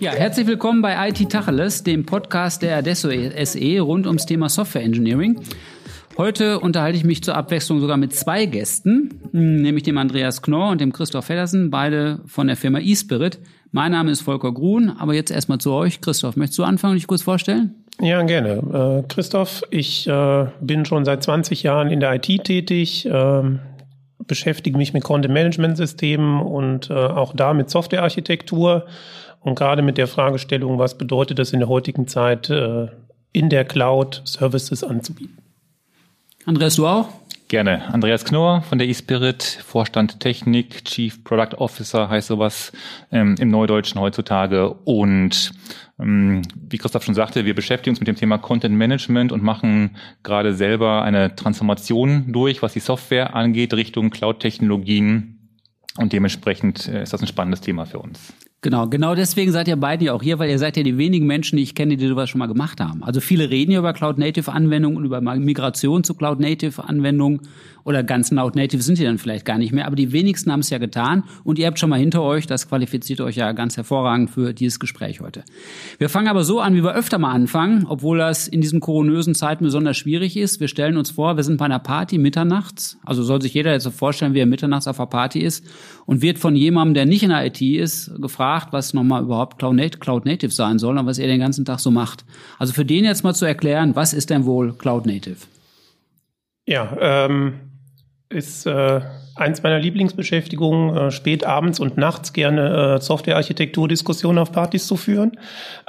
Ja, herzlich willkommen bei IT Tacheles, dem Podcast der Adesso SE rund ums Thema Software Engineering. Heute unterhalte ich mich zur Abwechslung sogar mit zwei Gästen, nämlich dem Andreas Knorr und dem Christoph Feddersen, beide von der Firma eSpirit. Mein Name ist Volker Grun, aber jetzt erstmal zu euch. Christoph, möchtest du anfangen und dich kurz vorstellen? Ja, gerne. Äh, Christoph, ich äh, bin schon seit 20 Jahren in der IT tätig, äh, beschäftige mich mit Content-Management-Systemen und äh, auch da mit Softwarearchitektur und gerade mit der Fragestellung, was bedeutet das in der heutigen Zeit, äh, in der Cloud Services anzubieten. Andreas, du auch? Gerne. Andreas Knorr von der eSpirit, Vorstand Technik, Chief Product Officer heißt sowas ähm, im Neudeutschen heutzutage. Und ähm, wie Christoph schon sagte, wir beschäftigen uns mit dem Thema Content Management und machen gerade selber eine Transformation durch, was die Software angeht, Richtung Cloud-Technologien. Und dementsprechend äh, ist das ein spannendes Thema für uns. Genau, genau deswegen seid ihr beide ja auch hier, weil ihr seid ja die wenigen Menschen, die ich kenne, die sowas schon mal gemacht haben. Also viele reden ja über Cloud-Native-Anwendungen und über Migration zu Cloud-Native-Anwendungen oder ganz Cloud Native sind die dann vielleicht gar nicht mehr, aber die wenigsten haben es ja getan und ihr habt schon mal hinter euch, das qualifiziert euch ja ganz hervorragend für dieses Gespräch heute. Wir fangen aber so an, wie wir öfter mal anfangen, obwohl das in diesen koronösen Zeiten besonders schwierig ist. Wir stellen uns vor, wir sind bei einer Party mitternachts, also soll sich jeder jetzt so vorstellen, wie er mitternachts auf einer Party ist und wird von jemandem, der nicht in der IT ist, gefragt, was nochmal überhaupt Cloud Native sein soll und was er den ganzen Tag so macht. Also für den jetzt mal zu erklären, was ist denn wohl Cloud Native? Ja, ähm, ist äh, eins meiner Lieblingsbeschäftigungen, äh, spät abends und nachts gerne äh, Softwarearchitekturdiskussionen auf Partys zu führen,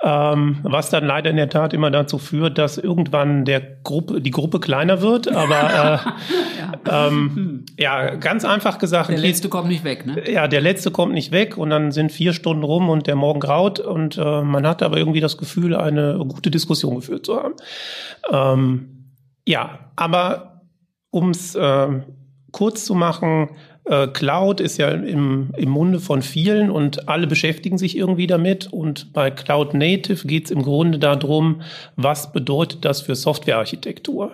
ähm, was dann leider in der Tat immer dazu führt, dass irgendwann der Gruppe, die Gruppe kleiner wird, aber äh, ja. Ähm, ja, ganz einfach gesagt. Der letzte kommt nicht weg, ne? Ja, der letzte kommt nicht weg und dann sind vier Stunden rum und der Morgen graut und äh, man hat aber irgendwie das Gefühl, eine gute Diskussion geführt zu haben. Ähm, ja, aber ums äh, kurz zu machen, äh, Cloud ist ja im, im Munde von vielen und alle beschäftigen sich irgendwie damit. Und bei Cloud Native geht es im Grunde darum, was bedeutet das für Softwarearchitektur?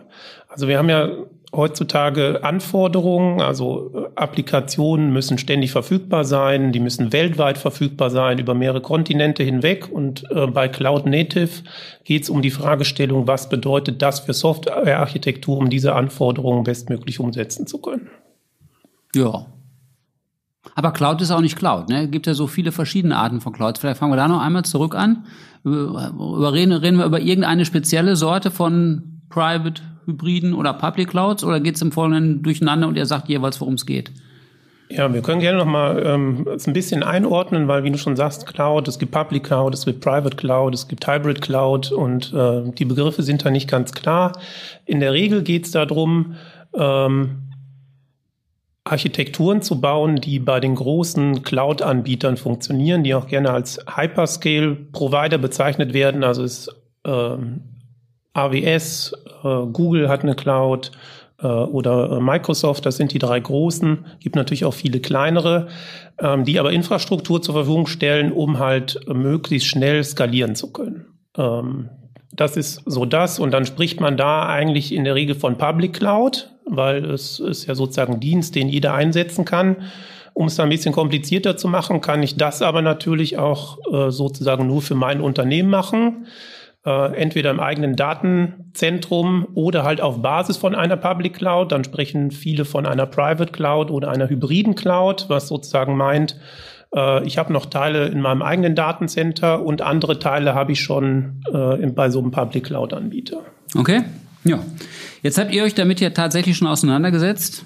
Also wir haben ja heutzutage Anforderungen, also äh, Applikationen müssen ständig verfügbar sein, die müssen weltweit verfügbar sein, über mehrere Kontinente hinweg. Und äh, bei Cloud Native geht es um die Fragestellung, was bedeutet das für Softwarearchitektur, um diese Anforderungen bestmöglich umsetzen zu können. Ja. Aber Cloud ist auch nicht Cloud. Ne? Gibt ja so viele verschiedene Arten von Clouds. Vielleicht fangen wir da noch einmal zurück an. Über, reden, reden wir über irgendeine spezielle Sorte von Private, Hybriden oder Public Clouds oder geht es im Folgenden durcheinander und ihr sagt jeweils, worum es geht? Ja, wir können gerne nochmal ähm, es ein bisschen einordnen, weil wie du schon sagst, Cloud, es gibt Public Cloud, es gibt Private Cloud, es gibt Hybrid Cloud und äh, die Begriffe sind da nicht ganz klar. In der Regel geht es darum, ähm, Architekturen zu bauen, die bei den großen Cloud-Anbietern funktionieren, die auch gerne als Hyperscale-Provider bezeichnet werden. Also ist ähm, AWS, äh, Google hat eine Cloud äh, oder äh, Microsoft, das sind die drei großen. Gibt natürlich auch viele kleinere, ähm, die aber Infrastruktur zur Verfügung stellen, um halt möglichst schnell skalieren zu können. Ähm, das ist so das. Und dann spricht man da eigentlich in der Regel von Public Cloud, weil es ist ja sozusagen ein Dienst, den jeder einsetzen kann. Um es dann ein bisschen komplizierter zu machen, kann ich das aber natürlich auch sozusagen nur für mein Unternehmen machen. Äh, entweder im eigenen Datenzentrum oder halt auf Basis von einer Public Cloud. Dann sprechen viele von einer Private Cloud oder einer hybriden Cloud, was sozusagen meint, äh, ich habe noch Teile in meinem eigenen Datencenter und andere Teile habe ich schon äh, bei so einem Public Cloud-Anbieter. Okay, ja. Jetzt habt ihr euch damit ja tatsächlich schon auseinandergesetzt,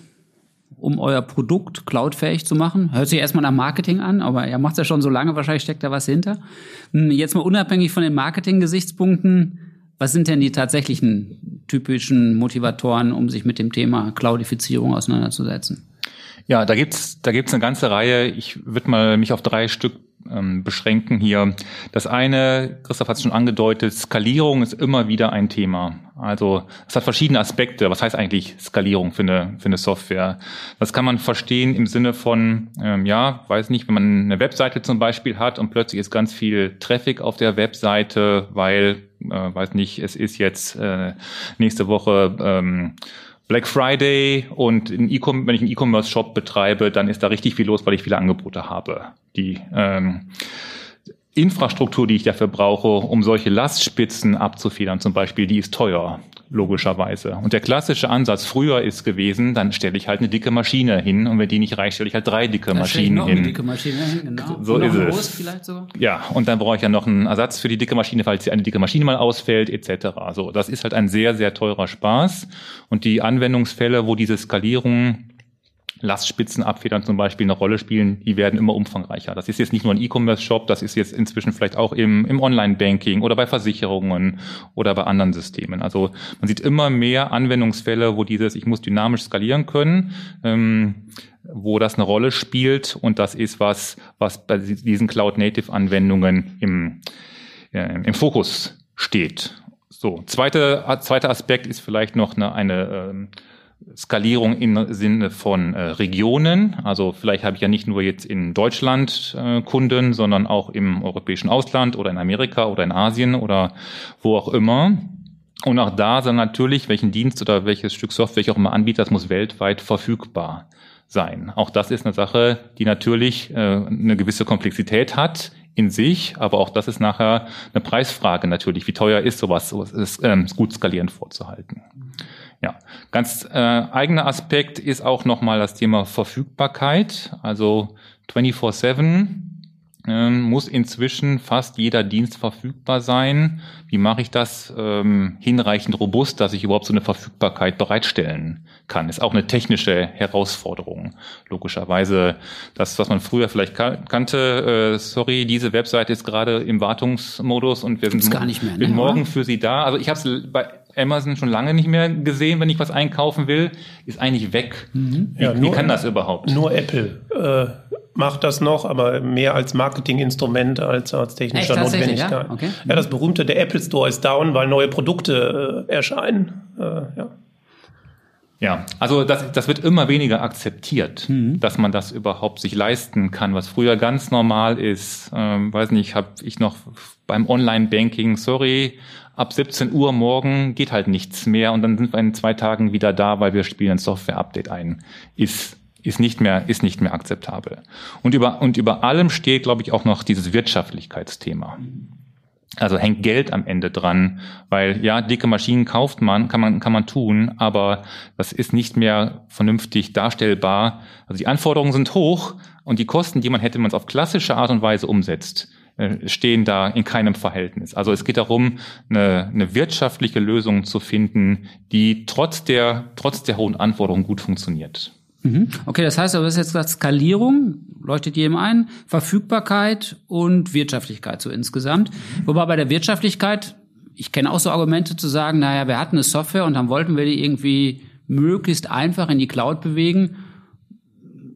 um euer Produkt cloudfähig zu machen. Hört sich erstmal nach Marketing an, aber ihr macht es ja schon so lange, wahrscheinlich steckt da was hinter. Hm, jetzt mal unabhängig von den Marketing-Gesichtspunkten, was sind denn die tatsächlichen typischen Motivatoren, um sich mit dem Thema Cloudifizierung auseinanderzusetzen? Ja, da gibt's da gibt's eine ganze Reihe. Ich würde mal mich auf drei Stück ähm, beschränken hier. Das eine, Christoph hat es schon angedeutet, Skalierung ist immer wieder ein Thema. Also es hat verschiedene Aspekte. Was heißt eigentlich Skalierung für eine, für eine Software? Das kann man verstehen im Sinne von, ähm, ja, weiß nicht, wenn man eine Webseite zum Beispiel hat und plötzlich ist ganz viel Traffic auf der Webseite, weil, äh, weiß nicht, es ist jetzt äh, nächste Woche ähm, Black Friday und e wenn ich einen E-Commerce-Shop betreibe, dann ist da richtig viel los, weil ich viele Angebote habe. Die ähm, Infrastruktur, die ich dafür brauche, um solche Lastspitzen abzufedern, zum Beispiel, die ist teuer, logischerweise. Und der klassische Ansatz früher ist gewesen, dann stelle ich halt eine dicke Maschine hin und wenn die nicht reicht, stelle ich halt drei dicke dann Maschinen noch hin. Eine dicke Maschine hin, genau. So ist es. Vielleicht sogar. Ja, und dann brauche ich ja noch einen Ersatz für die dicke Maschine, falls eine dicke Maschine mal ausfällt, etc. So, das ist halt ein sehr, sehr teurer Spaß. Und die Anwendungsfälle, wo diese Skalierung Lastspitzen abfedern zum Beispiel eine Rolle spielen, die werden immer umfangreicher. Das ist jetzt nicht nur ein E-Commerce-Shop, das ist jetzt inzwischen vielleicht auch im, im Online-Banking oder bei Versicherungen oder bei anderen Systemen. Also man sieht immer mehr Anwendungsfälle, wo dieses, ich muss dynamisch skalieren können, ähm, wo das eine Rolle spielt und das ist was, was bei diesen Cloud-Native-Anwendungen im, äh, im Fokus steht. So, zweiter, zweiter Aspekt ist vielleicht noch eine, eine ähm, Skalierung im Sinne von äh, Regionen. Also vielleicht habe ich ja nicht nur jetzt in Deutschland äh, Kunden, sondern auch im europäischen Ausland oder in Amerika oder in Asien oder wo auch immer. Und auch da dann natürlich, welchen Dienst oder welches Stück Software ich auch immer anbiete, das muss weltweit verfügbar sein. Auch das ist eine Sache, die natürlich äh, eine gewisse Komplexität hat in sich, aber auch das ist nachher eine Preisfrage natürlich. Wie teuer ist sowas, sowas ist, ähm, gut skalierend vorzuhalten. Ja, ganz äh, eigener Aspekt ist auch nochmal das Thema Verfügbarkeit. Also 24-7 ähm, muss inzwischen fast jeder Dienst verfügbar sein. Wie mache ich das ähm, hinreichend robust, dass ich überhaupt so eine Verfügbarkeit bereitstellen kann? Ist auch eine technische Herausforderung. Logischerweise, das, was man früher vielleicht kannte, äh, sorry, diese Webseite ist gerade im Wartungsmodus und wir sind, gar nicht mehr, ne? morgen für Sie da. Also ich habe es bei Amazon schon lange nicht mehr gesehen, wenn ich was einkaufen will, ist eigentlich weg. Mhm. Wie, ja, nur, wie, kann das überhaupt? Nur Apple äh, macht das noch, aber mehr als Marketinginstrument als als technischer Echt, Notwendigkeit. Ja? Okay. ja, das berühmte der Apple Store ist down, weil neue Produkte äh, erscheinen. Äh, ja. Ja, also das, das wird immer weniger akzeptiert, mhm. dass man das überhaupt sich leisten kann, was früher ganz normal ist. Ähm, weiß nicht, habe ich noch beim Online-Banking, sorry, ab 17 Uhr morgen geht halt nichts mehr und dann sind wir in zwei Tagen wieder da, weil wir spielen ein Software-Update ein. Ist ist nicht mehr, ist nicht mehr akzeptabel. Und über, und über allem steht, glaube ich, auch noch dieses Wirtschaftlichkeitsthema. Also hängt Geld am Ende dran, weil ja, dicke Maschinen kauft man, kann man, kann man tun, aber das ist nicht mehr vernünftig darstellbar. Also die Anforderungen sind hoch und die Kosten, die man hätte, wenn man es auf klassische Art und Weise umsetzt, stehen da in keinem Verhältnis. Also es geht darum, eine, eine wirtschaftliche Lösung zu finden, die trotz der, trotz der hohen Anforderungen gut funktioniert. Mhm. Okay, das heißt aber, das ist jetzt gesagt, Skalierung, leuchtet jedem ein, Verfügbarkeit und Wirtschaftlichkeit so insgesamt. Wobei bei der Wirtschaftlichkeit, ich kenne auch so Argumente zu sagen, naja, wir hatten eine Software und dann wollten wir die irgendwie möglichst einfach in die Cloud bewegen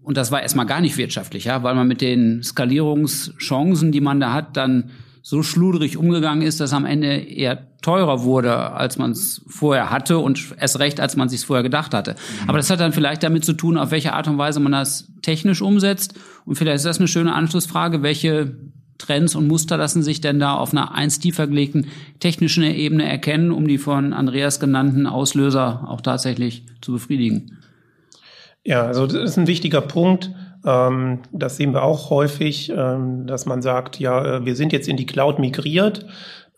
und das war erstmal gar nicht wirtschaftlich, ja, weil man mit den Skalierungschancen, die man da hat, dann so schludrig umgegangen ist, dass am Ende eher teurer wurde, als man es vorher hatte und erst recht, als man sich vorher gedacht hatte. Mhm. Aber das hat dann vielleicht damit zu tun, auf welche Art und Weise man das technisch umsetzt. Und vielleicht ist das eine schöne Anschlussfrage, welche Trends und Muster lassen sich denn da auf einer eins tiefer gelegten technischen Ebene erkennen, um die von Andreas genannten Auslöser auch tatsächlich zu befriedigen? Ja, also das ist ein wichtiger Punkt. Ähm, das sehen wir auch häufig, ähm, dass man sagt, ja, äh, wir sind jetzt in die Cloud migriert,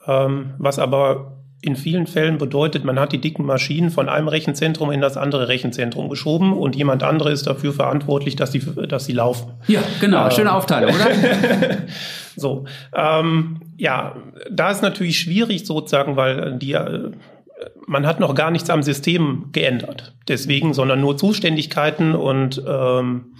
ähm, was aber in vielen Fällen bedeutet, man hat die dicken Maschinen von einem Rechenzentrum in das andere Rechenzentrum geschoben und jemand andere ist dafür verantwortlich, dass sie, dass sie laufen. Ja, genau. Ähm, Schöne Aufteilung, oder? so. Ähm, ja, da ist natürlich schwierig sozusagen, weil die äh, man hat noch gar nichts am System geändert. Deswegen, sondern nur Zuständigkeiten und ähm,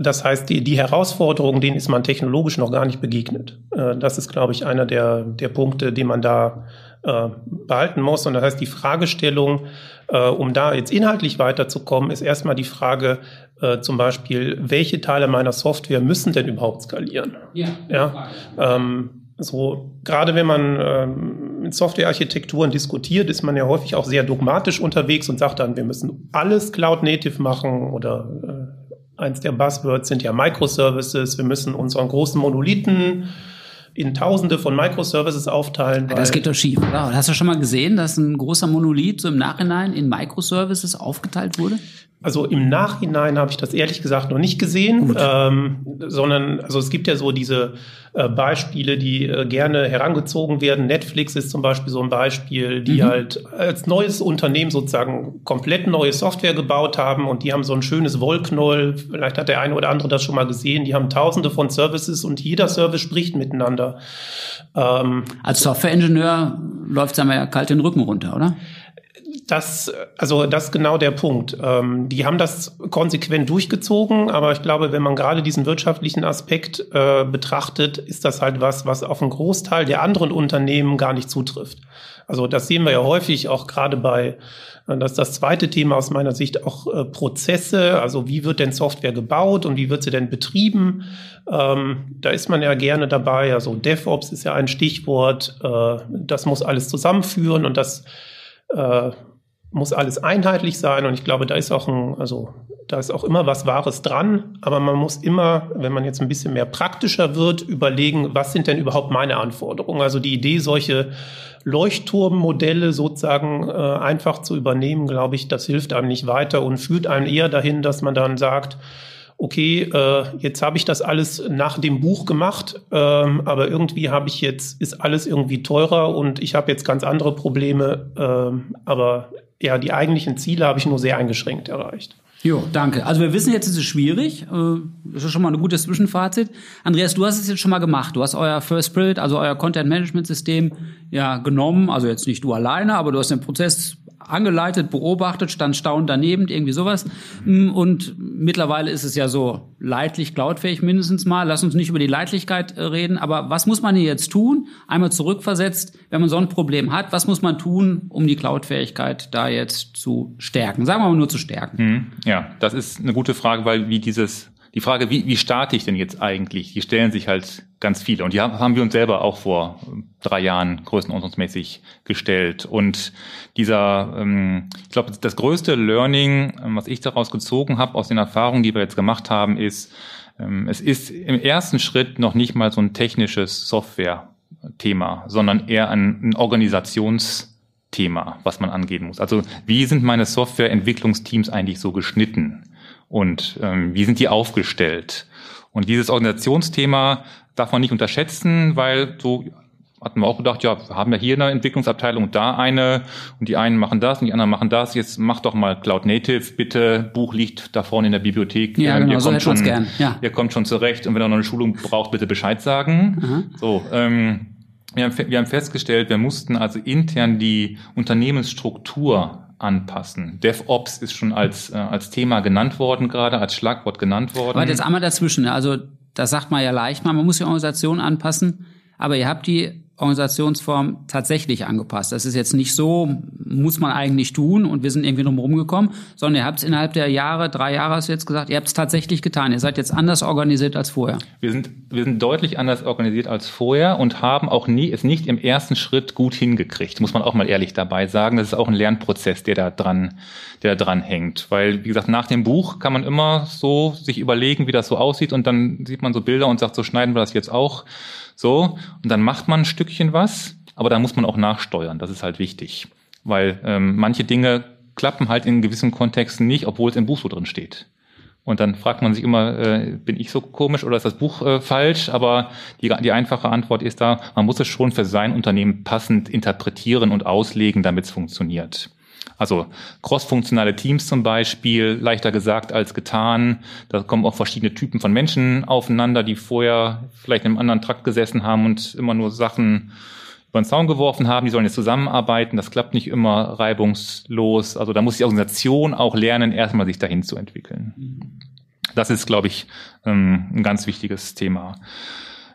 das heißt, die, die Herausforderungen, denen ist man technologisch noch gar nicht begegnet. Äh, das ist, glaube ich, einer der, der Punkte, den man da äh, behalten muss. Und das heißt, die Fragestellung, äh, um da jetzt inhaltlich weiterzukommen, ist erstmal die Frage, äh, zum Beispiel, welche Teile meiner Software müssen denn überhaupt skalieren? Ja. ja? Ähm, so, gerade wenn man ähm, mit Softwarearchitekturen diskutiert, ist man ja häufig auch sehr dogmatisch unterwegs und sagt dann, wir müssen alles Cloud Native machen oder äh, eins der Buzzwords sind ja Microservices, wir müssen unseren großen Monolithen in Tausende von Microservices aufteilen. das geht doch schief, oder? Hast du schon mal gesehen, dass ein großer Monolith so im Nachhinein in Microservices aufgeteilt wurde? Also im Nachhinein habe ich das ehrlich gesagt noch nicht gesehen, ähm, sondern also es gibt ja so diese äh, Beispiele, die äh, gerne herangezogen werden. Netflix ist zum Beispiel so ein Beispiel, die mhm. halt als neues Unternehmen sozusagen komplett neue Software gebaut haben und die haben so ein schönes Wollknoll. Vielleicht hat der eine oder andere das schon mal gesehen. Die haben Tausende von Services und jeder Service spricht miteinander. Ähm, als Softwareingenieur läuft es ja kalt den Rücken runter, oder? Das, also das ist genau der Punkt. Ähm, die haben das konsequent durchgezogen, aber ich glaube, wenn man gerade diesen wirtschaftlichen Aspekt äh, betrachtet, ist das halt was, was auf einen Großteil der anderen Unternehmen gar nicht zutrifft. Also das sehen wir ja häufig auch gerade bei, äh, das ist das zweite Thema aus meiner Sicht, auch äh, Prozesse, also wie wird denn Software gebaut und wie wird sie denn betrieben? Ähm, da ist man ja gerne dabei, also DevOps ist ja ein Stichwort, äh, das muss alles zusammenführen und das äh, muss alles einheitlich sein und ich glaube, da ist auch ein, also da ist auch immer was Wahres dran, aber man muss immer, wenn man jetzt ein bisschen mehr praktischer wird, überlegen, was sind denn überhaupt meine Anforderungen? Also die Idee, solche Leuchtturmmodelle sozusagen äh, einfach zu übernehmen, glaube ich, das hilft einem nicht weiter und führt einem eher dahin, dass man dann sagt, okay, äh, jetzt habe ich das alles nach dem Buch gemacht, ähm, aber irgendwie habe ich jetzt, ist alles irgendwie teurer und ich habe jetzt ganz andere Probleme, ähm, aber ja, die eigentlichen Ziele habe ich nur sehr eingeschränkt erreicht. Jo, danke. Also wir wissen jetzt, es ist schwierig. Äh, das ist schon mal ein gutes Zwischenfazit. Andreas, du hast es jetzt schon mal gemacht. Du hast euer First Spirit, also euer Content Management System, ja genommen. Also jetzt nicht du alleine, aber du hast den Prozess angeleitet, beobachtet, stand staunend daneben, irgendwie sowas. Mm, und mittlerweile ist es ja so leidlich cloudfähig mindestens mal. Lass uns nicht über die Leidlichkeit äh, reden, aber was muss man hier jetzt tun? Einmal zurückversetzt, wenn man so ein Problem hat, was muss man tun, um die Cloudfähigkeit da jetzt zu stärken? Sagen wir mal nur zu stärken. Hm, ja, das ist eine gute Frage, weil wie dieses die Frage, wie, wie starte ich denn jetzt eigentlich, die stellen sich halt ganz viele. Und die haben wir uns selber auch vor drei Jahren größenordnungsmäßig gestellt. Und dieser, ähm, ich glaube, das größte Learning, ähm, was ich daraus gezogen habe, aus den Erfahrungen, die wir jetzt gemacht haben, ist, ähm, es ist im ersten Schritt noch nicht mal so ein technisches Software-Thema, sondern eher ein, ein Organisationsthema, was man angehen muss. Also wie sind meine Softwareentwicklungsteams eigentlich so geschnitten? Und ähm, wie sind die aufgestellt. Und dieses Organisationsthema darf man nicht unterschätzen, weil so hatten wir auch gedacht, ja, wir haben ja hier eine Entwicklungsabteilung, da eine und die einen machen das und die anderen machen das. Jetzt mach doch mal Cloud Native, bitte. Buch liegt da vorne in der Bibliothek. Ja, genau, ihr so kommt schon, gern. Ja. Ihr kommt schon zurecht und wenn ihr noch eine Schulung braucht, bitte Bescheid sagen. Aha. So, ähm, wir haben, wir haben festgestellt, wir mussten also intern die Unternehmensstruktur anpassen. DevOps ist schon als, äh, als Thema genannt worden gerade, als Schlagwort genannt worden. Aber jetzt einmal dazwischen. Also das sagt man ja leicht mal, man muss die Organisation anpassen, aber ihr habt die Organisationsform tatsächlich angepasst. Das ist jetzt nicht so, muss man eigentlich tun und wir sind irgendwie drum rumgekommen, sondern ihr habt es innerhalb der Jahre, drei Jahre hast du jetzt gesagt, ihr habt es tatsächlich getan. Ihr seid jetzt anders organisiert als vorher. Wir sind, wir sind deutlich anders organisiert als vorher und haben auch nie, es nicht im ersten Schritt gut hingekriegt, muss man auch mal ehrlich dabei sagen. Das ist auch ein Lernprozess, der da dran, der da dran hängt. Weil, wie gesagt, nach dem Buch kann man immer so sich überlegen, wie das so aussieht und dann sieht man so Bilder und sagt, so schneiden wir das jetzt auch so, und dann macht man ein Stückchen was, aber da muss man auch nachsteuern. Das ist halt wichtig. Weil ähm, manche Dinge klappen halt in gewissen Kontexten nicht, obwohl es im Buch so drin steht. Und dann fragt man sich immer, äh, bin ich so komisch oder ist das Buch äh, falsch? Aber die, die einfache Antwort ist da, man muss es schon für sein Unternehmen passend interpretieren und auslegen, damit es funktioniert. Also crossfunktionale Teams zum Beispiel, leichter gesagt als getan. Da kommen auch verschiedene Typen von Menschen aufeinander, die vorher vielleicht in einem anderen Trakt gesessen haben und immer nur Sachen über den Zaun geworfen haben. Die sollen jetzt zusammenarbeiten. Das klappt nicht immer reibungslos. Also da muss die Organisation auch lernen, erstmal sich dahin zu entwickeln. Das ist, glaube ich, ähm, ein ganz wichtiges Thema.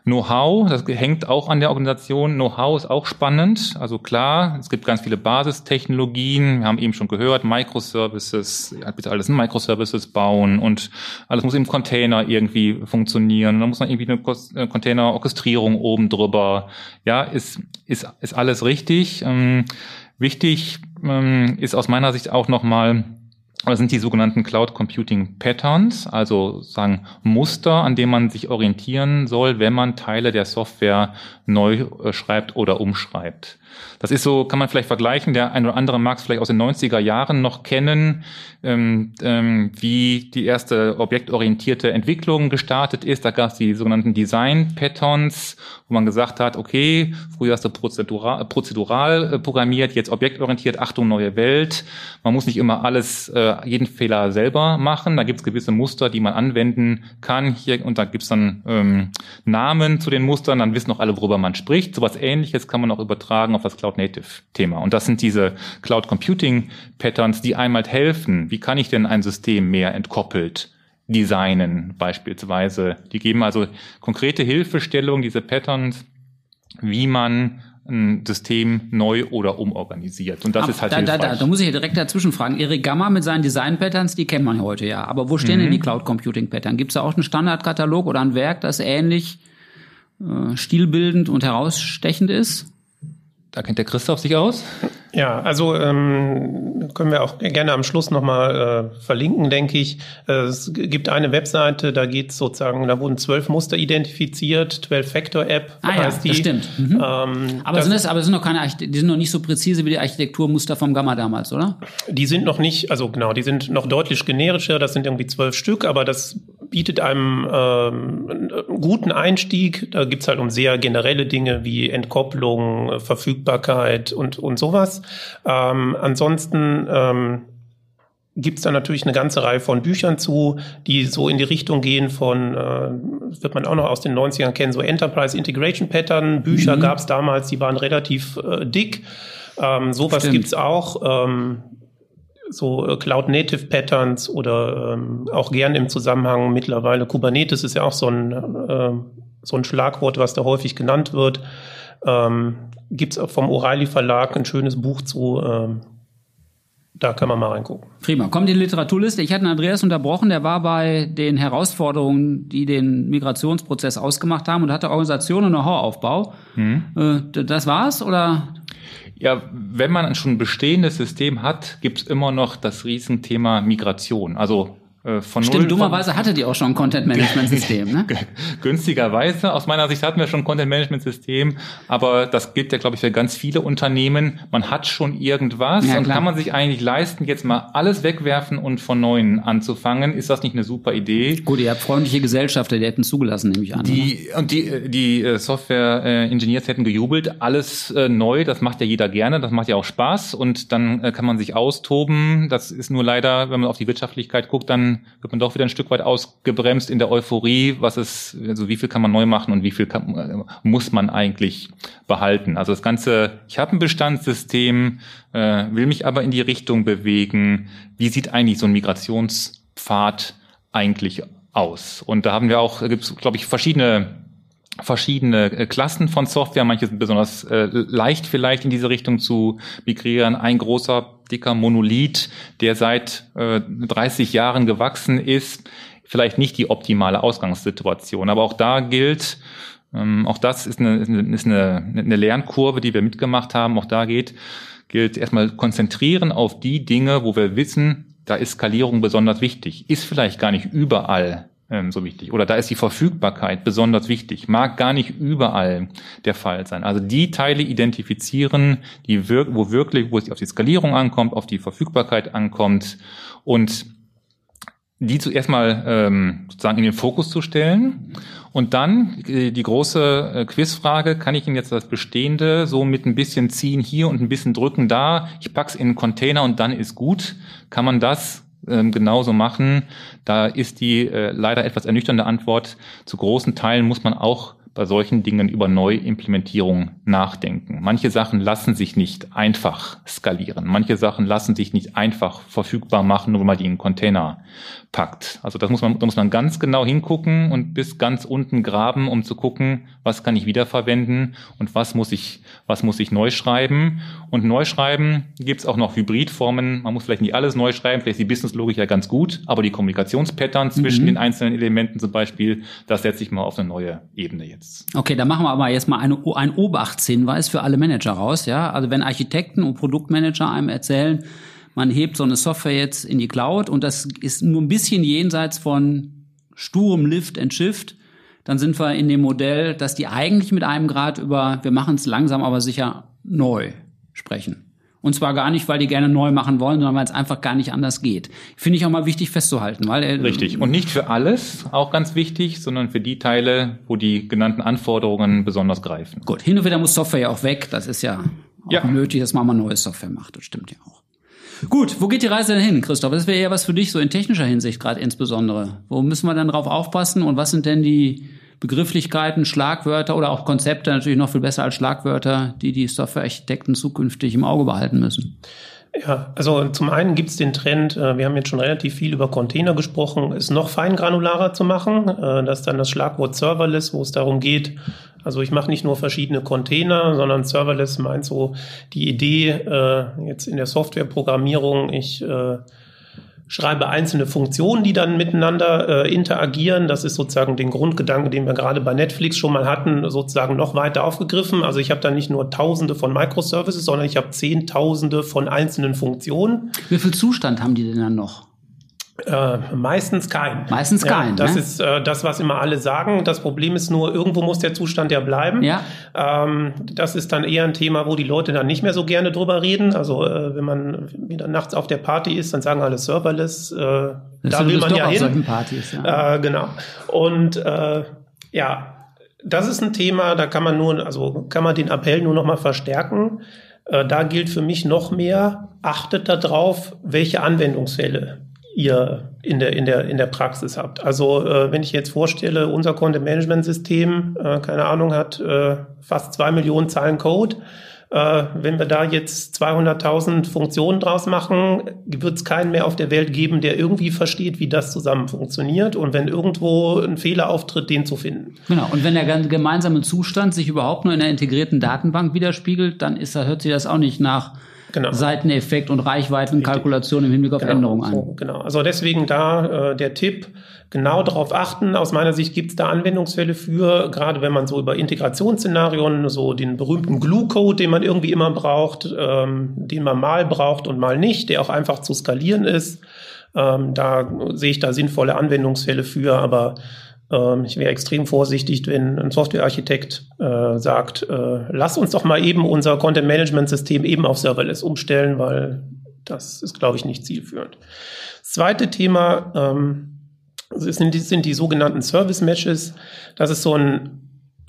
Know-how, das hängt auch an der Organisation. Know-how ist auch spannend. Also klar, es gibt ganz viele Basistechnologien. Wir haben eben schon gehört, Microservices, bitte alles in Microservices bauen und alles muss im Container irgendwie funktionieren. Da muss man irgendwie eine Container-Orchestrierung oben drüber. Ja, ist, ist, ist alles richtig. Ähm, wichtig ähm, ist aus meiner Sicht auch nochmal, Das sind die sogenannten Cloud Computing Patterns, also sagen Muster, an denen man sich orientieren soll, wenn man Teile der Software neu äh, schreibt oder umschreibt. Das ist so, kann man vielleicht vergleichen, der ein oder andere mag es vielleicht aus den 90er Jahren noch kennen, ähm, ähm, wie die erste objektorientierte Entwicklung gestartet ist. Da gab es die sogenannten Design Patterns, wo man gesagt hat, okay, früher hast du prozedural, prozedural äh, programmiert, jetzt objektorientiert, Achtung, neue Welt. Man muss nicht immer alles, äh, jeden Fehler selber machen. Da gibt es gewisse Muster, die man anwenden kann. Hier, und da gibt es dann ähm, Namen zu den Mustern, dann wissen auch alle, worüber man spricht. Sowas ähnliches kann man auch übertragen auf das Cloud Native Thema. Und das sind diese Cloud Computing Patterns, die einmal helfen, wie kann ich denn ein System mehr entkoppelt designen beispielsweise. Die geben also konkrete Hilfestellung, diese Patterns, wie man ein System neu oder umorganisiert. Und das aber ist halt da, hilfreich. Da, da, da muss ich direkt dazwischen fragen. Erik Gamma mit seinen Design-Patterns, die kennt man heute ja. Aber wo stehen mhm. denn die Cloud-Computing-Pattern? Gibt es da auch einen Standardkatalog oder ein Werk, das ähnlich äh, stilbildend und herausstechend ist? Da kennt der Christoph sich aus. Ja, also ähm, können wir auch gerne am Schluss nochmal äh, verlinken, denke ich. Es gibt eine Webseite, da geht sozusagen, da wurden zwölf Muster identifiziert, 12-Factor-App ah, heißt ja, die. Das stimmt. Mhm. Ähm, aber, das, sind das, aber sind noch keine, die sind noch nicht so präzise wie die Architekturmuster vom Gamma damals, oder? Die sind noch nicht, also genau, die sind noch deutlich generischer, das sind irgendwie zwölf Stück, aber das bietet einem ähm, guten Einstieg. Da gibt's halt um sehr generelle Dinge wie Entkopplung, Verfügbarkeit und, und sowas. Ähm, ansonsten ähm, gibt es da natürlich eine ganze Reihe von Büchern zu, die so in die Richtung gehen von, äh, wird man auch noch aus den 90ern kennen, so Enterprise Integration Pattern. Bücher mhm. gab es damals, die waren relativ äh, dick. Ähm, sowas gibt es auch. Ähm, so äh, Cloud Native Patterns oder ähm, auch gern im Zusammenhang mittlerweile Kubernetes ist ja auch so ein, äh, so ein Schlagwort, was da häufig genannt wird. Ähm, Gibt es vom O'Reilly Verlag ein schönes Buch zu. Ähm, da kann man mal reingucken. Prima. Kommt die Literaturliste. Ich hatte Andreas unterbrochen, der war bei den Herausforderungen, die den Migrationsprozess ausgemacht haben und hatte Organisation und Know-how-Aufbau. Äh, das war's oder? Ja, wenn man schon ein bestehendes System hat, gibt's immer noch das Riesenthema Migration. Also von Stimmt, dummerweise hatte die auch schon ein Content-Management-System, ne? Günstigerweise. Aus meiner Sicht hatten wir schon ein Content-Management-System, aber das gilt ja, glaube ich, für ganz viele Unternehmen. Man hat schon irgendwas ja, und kann man sich eigentlich leisten, jetzt mal alles wegwerfen und von Neuem anzufangen. Ist das nicht eine super Idee? Gut, ihr habt freundliche Gesellschafter, die hätten zugelassen, nehme ich an. Die, und die, die äh, Software-Engineers hätten gejubelt. Alles äh, neu, das macht ja jeder gerne, das macht ja auch Spaß und dann äh, kann man sich austoben. Das ist nur leider, wenn man auf die Wirtschaftlichkeit guckt, dann wird man doch wieder ein Stück weit ausgebremst in der Euphorie, was ist, also wie viel kann man neu machen und wie viel kann, äh, muss man eigentlich behalten. Also das Ganze, ich habe ein Bestandssystem, äh, will mich aber in die Richtung bewegen. Wie sieht eigentlich so ein Migrationspfad eigentlich aus? Und da haben wir auch, gibt es, glaube ich, verschiedene verschiedene äh, Klassen von Software. Manche sind besonders äh, leicht vielleicht in diese Richtung zu migrieren. Ein großer, dicker Monolith, der seit äh, 30 Jahren gewachsen ist, vielleicht nicht die optimale Ausgangssituation. Aber auch da gilt, ähm, auch das ist eine, ist eine, eine Lernkurve, die wir mitgemacht haben. Auch da geht, gilt erstmal konzentrieren auf die Dinge, wo wir wissen, da ist Skalierung besonders wichtig. Ist vielleicht gar nicht überall ähm, so wichtig. Oder da ist die Verfügbarkeit besonders wichtig. Mag gar nicht überall der Fall sein. Also die Teile identifizieren, die wir wo wirklich, wo es auf die Skalierung ankommt, auf die Verfügbarkeit ankommt und die zuerst mal ähm, sozusagen in den Fokus zu stellen. Und dann äh, die große äh, Quizfrage, kann ich Ihnen jetzt das Bestehende so mit ein bisschen ziehen hier und ein bisschen drücken da, ich pack's in einen Container und dann ist gut. Kann man das ähm, genauso machen. Da ist die äh, leider etwas ernüchternde Antwort. Zu großen Teilen muss man auch bei solchen Dingen über Neuimplementierung nachdenken. Manche Sachen lassen sich nicht einfach skalieren. Manche Sachen lassen sich nicht einfach verfügbar machen, nur man die in Container packt. Also das muss man, da muss man ganz genau hingucken und bis ganz unten graben, um zu gucken, was kann ich wiederverwenden und was muss ich, was muss ich neu schreiben. Und neu schreiben gibt es auch noch Hybridformen. Man muss vielleicht nicht alles neu schreiben, vielleicht ist die Businesslogik ja ganz gut, aber die Kommunikationspattern zwischen mhm. den einzelnen Elementen zum Beispiel, das setze ich mal auf eine neue Ebene jetzt. Okay, dann machen wir aber jetzt mal eine, einen Oberachtshinweis für alle Manager raus. Ja, also wenn Architekten und Produktmanager einem erzählen, man hebt so eine Software jetzt in die Cloud und das ist nur ein bisschen jenseits von sturem Lift and Shift, dann sind wir in dem Modell, dass die eigentlich mit einem Grad über, wir machen es langsam, aber sicher neu sprechen. Und zwar gar nicht, weil die gerne neu machen wollen, sondern weil es einfach gar nicht anders geht. Finde ich auch mal wichtig festzuhalten, weil äh, richtig und nicht für alles, auch ganz wichtig, sondern für die Teile, wo die genannten Anforderungen besonders greifen. Gut, hin und wieder muss Software ja auch weg. Das ist ja auch ja. nötig, dass man mal neue Software macht. Das stimmt ja auch. Gut, wo geht die Reise denn hin, Christoph? Das wäre ja was für dich so in technischer Hinsicht gerade insbesondere. Wo müssen wir dann drauf aufpassen und was sind denn die Begrifflichkeiten, Schlagwörter oder auch Konzepte natürlich noch viel besser als Schlagwörter, die die Softwarearchitekten zukünftig im Auge behalten müssen? Ja, also zum einen gibt es den Trend, äh, wir haben jetzt schon relativ viel über Container gesprochen, es noch feingranularer zu machen. Äh, das ist dann das Schlagwort Serverless, wo es darum geht, also ich mache nicht nur verschiedene Container, sondern Serverless meint so die Idee äh, jetzt in der Softwareprogrammierung, ich schreibe einzelne Funktionen, die dann miteinander äh, interagieren. Das ist sozusagen den Grundgedanke, den wir gerade bei Netflix schon mal hatten, sozusagen noch weiter aufgegriffen. Also ich habe da nicht nur Tausende von Microservices, sondern ich habe Zehntausende von einzelnen Funktionen. Wie viel Zustand haben die denn dann noch? Äh, meistens kein. Meistens kein. Ja, das ne? ist äh, das, was immer alle sagen. Das Problem ist nur, irgendwo muss der Zustand ja bleiben. Ja. Ähm, das ist dann eher ein Thema, wo die Leute dann nicht mehr so gerne drüber reden. Also äh, wenn man wieder nachts auf der Party ist, dann sagen alle Serverless. Äh, da will man ja hin. Partys, ja. Äh, genau. Und äh, ja, das ist ein Thema, da kann man nur, also kann man den Appell nur noch mal verstärken. Äh, da gilt für mich noch mehr, achtet darauf, welche Anwendungsfälle ihr in der, in der, in der Praxis habt. Also äh, wenn ich jetzt vorstelle, unser Content-Management-System, äh, keine Ahnung, hat äh, fast zwei Millionen Zeilen Code. Äh, wenn wir da jetzt 200.000 Funktionen draus machen, wird es keinen mehr auf der Welt geben, der irgendwie versteht, wie das zusammen funktioniert. Und wenn irgendwo ein Fehler auftritt, den zu finden. Genau. Und wenn der gemeinsame Zustand sich überhaupt nur in einer integrierten Datenbank widerspiegelt, dann ist, hört sich das auch nicht nach genau. Seiteneffekt und Reichweitenkalkulation im Hinblick auf genau, Änderungen an. So, genau, also deswegen da äh, der Tipp, genau darauf achten. Aus meiner Sicht gibt es da Anwendungsfälle für, gerade wenn man so über Integrationsszenarien, so den berühmten Glue-Code, den man irgendwie immer braucht, ähm, den man mal braucht und mal nicht, der auch einfach zu skalieren ist. Ähm, da sehe ich da sinnvolle Anwendungsfälle für, aber ähm, ich wäre extrem vorsichtig, wenn ein Softwarearchitekt äh, sagt, äh, lass uns doch mal eben unser Content-Management-System eben auf Serverless umstellen, weil das ist, glaube ich, nicht zielführend. Das zweite Thema ähm, sind, die, sind die sogenannten Service-Matches. Das ist so ein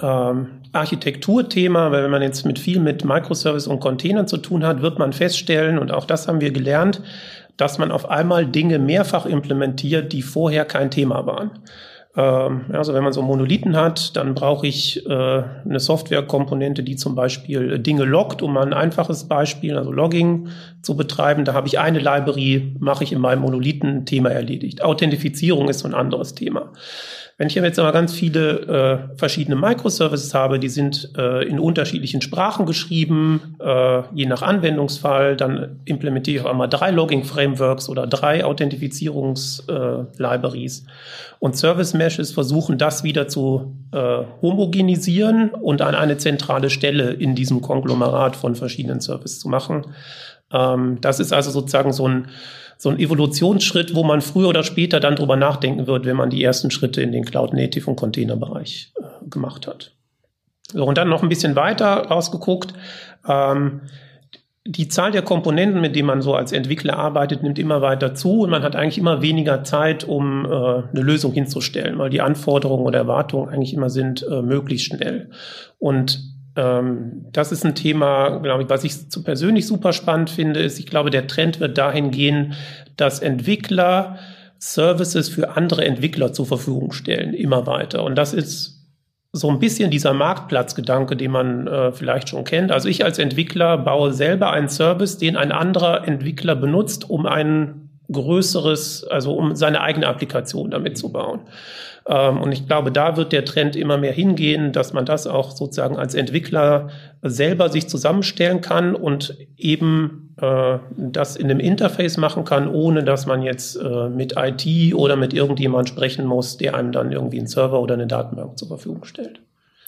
ähm, Architekturthema, weil wenn man jetzt mit viel mit Microservice und Containern zu tun hat, wird man feststellen, und auch das haben wir gelernt, dass man auf einmal Dinge mehrfach implementiert, die vorher kein Thema waren. Ähm, also wenn man so Monolithen hat, dann brauche ich äh, eine Softwarekomponente, die zum Beispiel Dinge loggt, um mal ein einfaches Beispiel, also Logging zu betreiben. Da habe ich eine Library, mache ich in meinem Monolithen-Thema erledigt. Authentifizierung ist so ein anderes Thema. Wenn ich jetzt aber ganz viele äh, verschiedene Microservices habe, die sind äh, in unterschiedlichen Sprachen geschrieben, äh, je nach Anwendungsfall, dann implementiere ich auch einmal drei Logging-Frameworks oder drei Authentifizierungs-Libraries. Äh, und Service Meshes versuchen das wieder zu äh, homogenisieren und an eine zentrale Stelle in diesem Konglomerat von verschiedenen Services zu machen. Ähm, das ist also sozusagen so ein so ein Evolutionsschritt, wo man früher oder später dann drüber nachdenken wird, wenn man die ersten Schritte in den Cloud-Native und Containerbereich äh, gemacht hat. So, und dann noch ein bisschen weiter rausgeguckt. Ähm, die Zahl der Komponenten, mit denen man so als Entwickler arbeitet, nimmt immer weiter zu und man hat eigentlich immer weniger Zeit, um äh, eine Lösung hinzustellen, weil die Anforderungen oder Erwartungen eigentlich immer sind, äh, möglichst schnell. Und ähm, das ist ein Thema, glaube ich, was ich zu persönlich super spannend finde, ist, ich glaube, der Trend wird dahin gehen, dass Entwickler Services für andere Entwickler zur Verfügung stellen, immer weiter. Und das ist so ein bisschen dieser Marktplatzgedanke, den man äh, vielleicht schon kennt. Also ich als Entwickler baue selber einen Service, den ein anderer Entwickler benutzt, um ein größeres, also um seine eigene Applikation damit zu bauen. Ähm, und ich glaube, da wird der Trend immer mehr hingehen, dass man das auch sozusagen als Entwickler selber sich zusammenstellen kann und eben äh, das in einem Interface machen kann, ohne dass man jetzt äh, mit IT oder mit irgendjemand sprechen muss, der einem dann irgendwie einen Server oder eine Datenbank zur Verfügung stellt.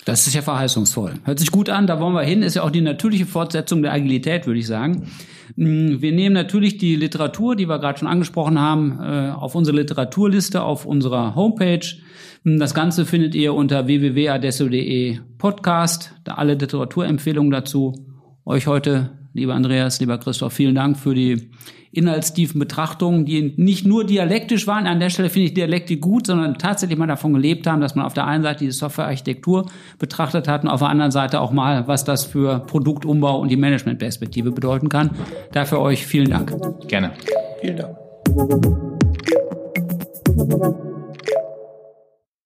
Das ist ja verheißungsvoll. Hört sich gut an, da wollen wir hin. Ist ja auch die natürliche Fortsetzung der Agilität, würde ich sagen. Mm, wir nehmen natürlich die Literatur, die wir gerade schon angesprochen haben, äh, auf unsere Literaturliste auf unserer Homepage. Mm, das Ganze findet ihr unter www.adesso.de Podcast, da alle Literaturempfehlungen dazu. Euch heute, lieber Andreas, lieber Christoph, vielen Dank für die inhaltstiefen Betrachtungen, die nicht nur dialektisch waren. An der Stelle finde ich Dialektik gut, sondern tatsächlich mal davon gelebt haben, dass man auf der einen Seite die Softwarearchitektur betrachtet hat und auf der anderen Seite auch mal, was das für Produktumbau und die Managementperspektive bedeuten kann. Dafür euch vielen Dank. Gerne. Vielen Dank.